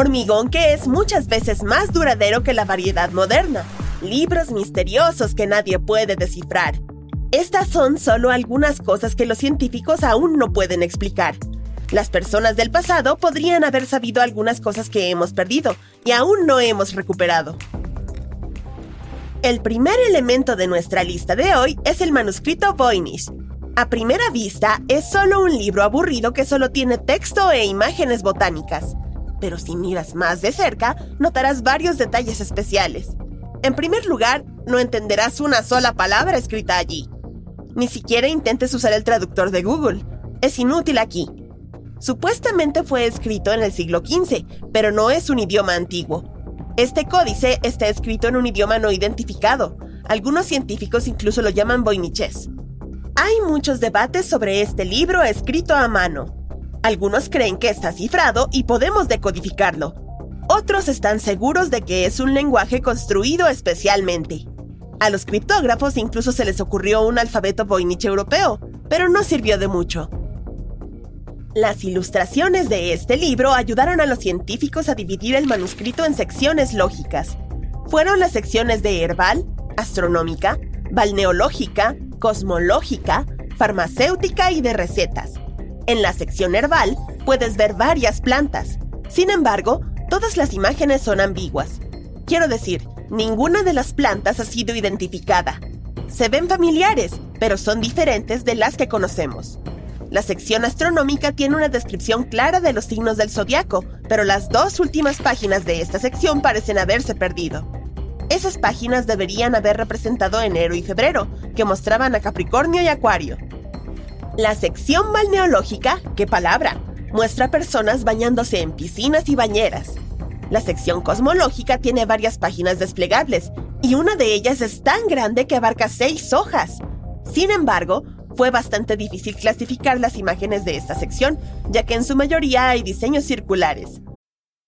Hormigón que es muchas veces más duradero que la variedad moderna. Libros misteriosos que nadie puede descifrar. Estas son solo algunas cosas que los científicos aún no pueden explicar. Las personas del pasado podrían haber sabido algunas cosas que hemos perdido y aún no hemos recuperado. El primer elemento de nuestra lista de hoy es el manuscrito Voynich. A primera vista, es solo un libro aburrido que solo tiene texto e imágenes botánicas. Pero si miras más de cerca, notarás varios detalles especiales. En primer lugar, no entenderás una sola palabra escrita allí. Ni siquiera intentes usar el traductor de Google. Es inútil aquí. Supuestamente fue escrito en el siglo XV, pero no es un idioma antiguo. Este códice está escrito en un idioma no identificado. Algunos científicos incluso lo llaman voiniches. Hay muchos debates sobre este libro escrito a mano. Algunos creen que está cifrado y podemos decodificarlo. Otros están seguros de que es un lenguaje construido especialmente. A los criptógrafos incluso se les ocurrió un alfabeto voynich europeo, pero no sirvió de mucho. Las ilustraciones de este libro ayudaron a los científicos a dividir el manuscrito en secciones lógicas. Fueron las secciones de herbal, astronómica, balneológica, cosmológica, farmacéutica y de recetas. En la sección herbal puedes ver varias plantas. Sin embargo, todas las imágenes son ambiguas. Quiero decir, ninguna de las plantas ha sido identificada. Se ven familiares, pero son diferentes de las que conocemos. La sección astronómica tiene una descripción clara de los signos del zodiaco, pero las dos últimas páginas de esta sección parecen haberse perdido. Esas páginas deberían haber representado enero y febrero, que mostraban a Capricornio y Acuario. La sección balneológica, qué palabra, muestra personas bañándose en piscinas y bañeras. La sección cosmológica tiene varias páginas desplegables, y una de ellas es tan grande que abarca seis hojas. Sin embargo, fue bastante difícil clasificar las imágenes de esta sección, ya que en su mayoría hay diseños circulares.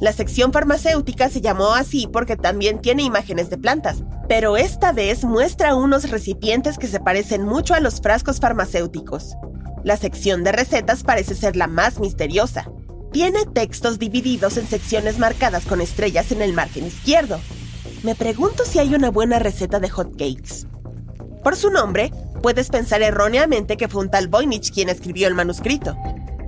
La sección farmacéutica se llamó así porque también tiene imágenes de plantas, pero esta vez muestra unos recipientes que se parecen mucho a los frascos farmacéuticos. La sección de recetas parece ser la más misteriosa. Tiene textos divididos en secciones marcadas con estrellas en el margen izquierdo. Me pregunto si hay una buena receta de hotcakes. Por su nombre, puedes pensar erróneamente que fue un tal Voynich quien escribió el manuscrito,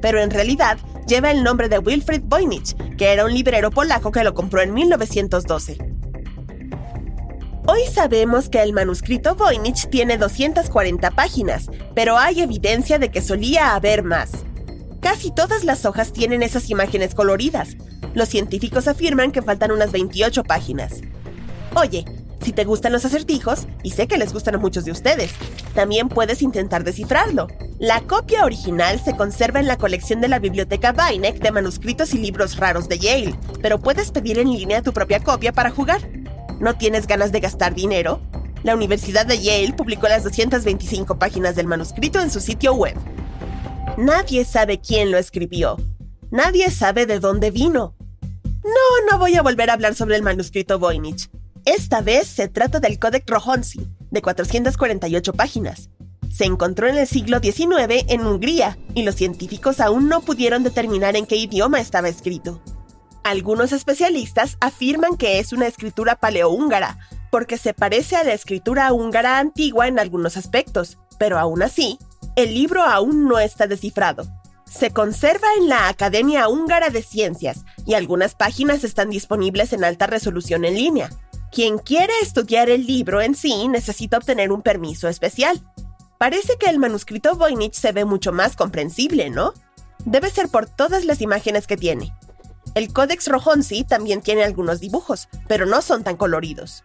pero en realidad lleva el nombre de Wilfrid Voynich, que era un librero polaco que lo compró en 1912. Hoy sabemos que el manuscrito Voynich tiene 240 páginas, pero hay evidencia de que solía haber más. Casi todas las hojas tienen esas imágenes coloridas. Los científicos afirman que faltan unas 28 páginas. Oye, si te gustan los acertijos, y sé que les gustan a muchos de ustedes, también puedes intentar descifrarlo. La copia original se conserva en la colección de la Biblioteca Beinecke de manuscritos y libros raros de Yale, pero puedes pedir en línea tu propia copia para jugar. ¿No tienes ganas de gastar dinero? La Universidad de Yale publicó las 225 páginas del manuscrito en su sitio web. Nadie sabe quién lo escribió. Nadie sabe de dónde vino. No, no voy a volver a hablar sobre el manuscrito Voynich. Esta vez se trata del Codex Rohonsi, de 448 páginas. Se encontró en el siglo XIX en Hungría y los científicos aún no pudieron determinar en qué idioma estaba escrito. Algunos especialistas afirman que es una escritura paleohúngara, porque se parece a la escritura húngara antigua en algunos aspectos, pero aún así, el libro aún no está descifrado. Se conserva en la Academia Húngara de Ciencias y algunas páginas están disponibles en alta resolución en línea. Quien quiere estudiar el libro en sí necesita obtener un permiso especial. Parece que el manuscrito Voynich se ve mucho más comprensible, ¿no? Debe ser por todas las imágenes que tiene. El Codex Rohonsi también tiene algunos dibujos, pero no son tan coloridos.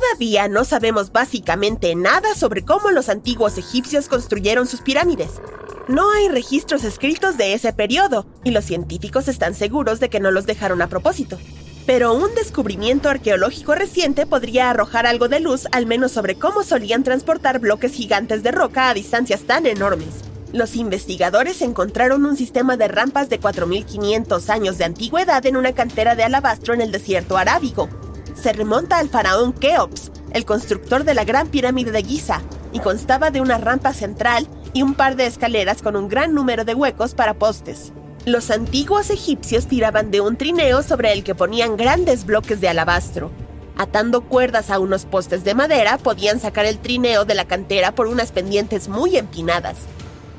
Todavía no sabemos básicamente nada sobre cómo los antiguos egipcios construyeron sus pirámides. No hay registros escritos de ese periodo, y los científicos están seguros de que no los dejaron a propósito. Pero un descubrimiento arqueológico reciente podría arrojar algo de luz al menos sobre cómo solían transportar bloques gigantes de roca a distancias tan enormes. Los investigadores encontraron un sistema de rampas de 4.500 años de antigüedad en una cantera de alabastro en el desierto arábigo, se remonta al faraón Keops, el constructor de la gran pirámide de Giza, y constaba de una rampa central y un par de escaleras con un gran número de huecos para postes. Los antiguos egipcios tiraban de un trineo sobre el que ponían grandes bloques de alabastro. Atando cuerdas a unos postes de madera podían sacar el trineo de la cantera por unas pendientes muy empinadas.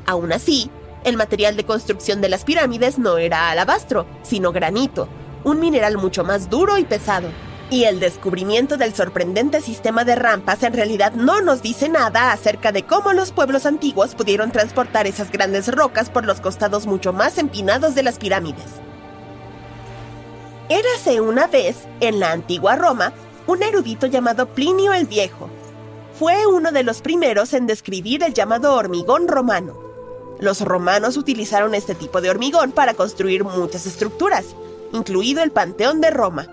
Aún así, el material de construcción de las pirámides no era alabastro, sino granito, un mineral mucho más duro y pesado. Y el descubrimiento del sorprendente sistema de rampas en realidad no nos dice nada acerca de cómo los pueblos antiguos pudieron transportar esas grandes rocas por los costados mucho más empinados de las pirámides. Érase una vez, en la antigua Roma, un erudito llamado Plinio el Viejo. Fue uno de los primeros en describir el llamado hormigón romano. Los romanos utilizaron este tipo de hormigón para construir muchas estructuras, incluido el Panteón de Roma,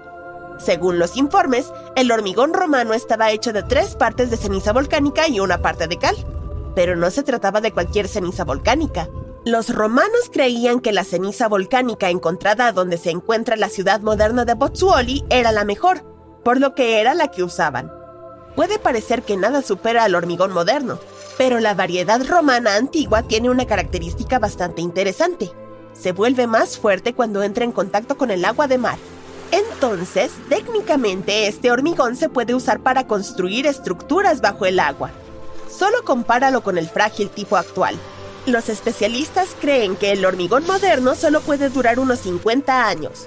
según los informes, el hormigón romano estaba hecho de tres partes de ceniza volcánica y una parte de cal. Pero no se trataba de cualquier ceniza volcánica. Los romanos creían que la ceniza volcánica encontrada donde se encuentra la ciudad moderna de Pozzuoli era la mejor, por lo que era la que usaban. Puede parecer que nada supera al hormigón moderno, pero la variedad romana antigua tiene una característica bastante interesante. Se vuelve más fuerte cuando entra en contacto con el agua de mar entonces, técnicamente este hormigón se puede usar para construir estructuras bajo el agua. Solo compáralo con el frágil tipo actual. Los especialistas creen que el hormigón moderno solo puede durar unos 50 años,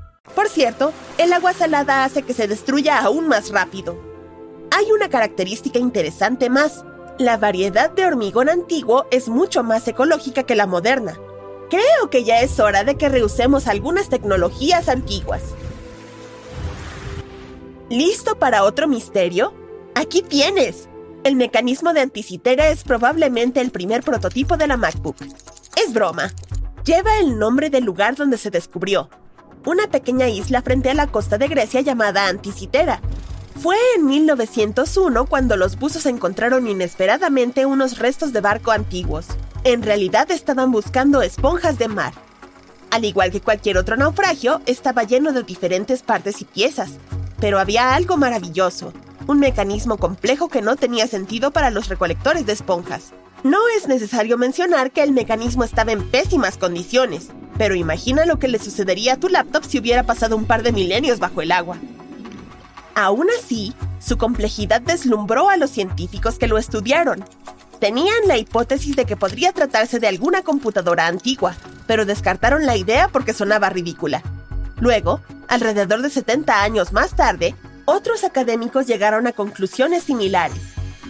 Por cierto, el agua salada hace que se destruya aún más rápido. Hay una característica interesante más. La variedad de hormigón antiguo es mucho más ecológica que la moderna. Creo que ya es hora de que reusemos algunas tecnologías antiguas. ¿Listo para otro misterio? Aquí tienes. El mecanismo de anticitera es probablemente el primer prototipo de la MacBook. Es broma. Lleva el nombre del lugar donde se descubrió, una pequeña isla frente a la costa de Grecia llamada Anticitera. Fue en 1901 cuando los buzos encontraron inesperadamente unos restos de barco antiguos. En realidad estaban buscando esponjas de mar. Al igual que cualquier otro naufragio, estaba lleno de diferentes partes y piezas. Pero había algo maravilloso, un mecanismo complejo que no tenía sentido para los recolectores de esponjas. No es necesario mencionar que el mecanismo estaba en pésimas condiciones, pero imagina lo que le sucedería a tu laptop si hubiera pasado un par de milenios bajo el agua. Aún así, su complejidad deslumbró a los científicos que lo estudiaron. Tenían la hipótesis de que podría tratarse de alguna computadora antigua, pero descartaron la idea porque sonaba ridícula. Luego, alrededor de 70 años más tarde, otros académicos llegaron a conclusiones similares.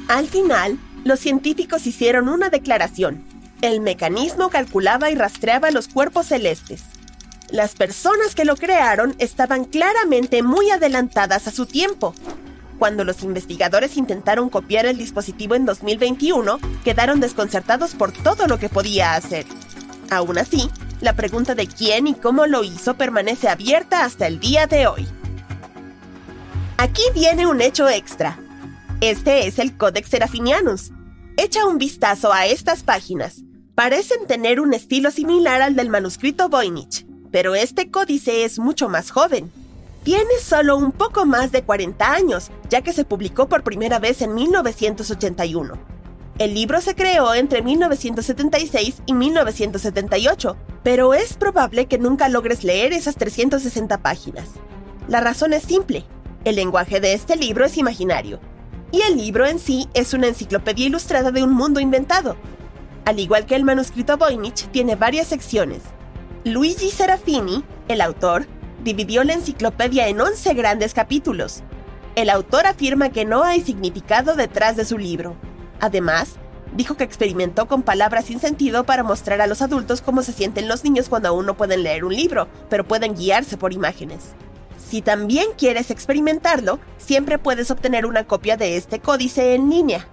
Al final, los científicos hicieron una declaración. El mecanismo calculaba y rastreaba los cuerpos celestes. Las personas que lo crearon estaban claramente muy adelantadas a su tiempo. Cuando los investigadores intentaron copiar el dispositivo en 2021, quedaron desconcertados por todo lo que podía hacer. Aún así, la pregunta de quién y cómo lo hizo permanece abierta hasta el día de hoy. Aquí viene un hecho extra. Este es el Codex Serafinianus. Echa un vistazo a estas páginas. Parecen tener un estilo similar al del manuscrito Voynich, pero este códice es mucho más joven. Tiene solo un poco más de 40 años, ya que se publicó por primera vez en 1981. El libro se creó entre 1976 y 1978, pero es probable que nunca logres leer esas 360 páginas. La razón es simple. El lenguaje de este libro es imaginario, y el libro en sí es una enciclopedia ilustrada de un mundo inventado. Al igual que el manuscrito Voynich, tiene varias secciones. Luigi Serafini, el autor, dividió la enciclopedia en 11 grandes capítulos. El autor afirma que no hay significado detrás de su libro, Además, dijo que experimentó con palabras sin sentido para mostrar a los adultos cómo se sienten los niños cuando aún no pueden leer un libro, pero pueden guiarse por imágenes. Si también quieres experimentarlo, siempre puedes obtener una copia de este códice en línea.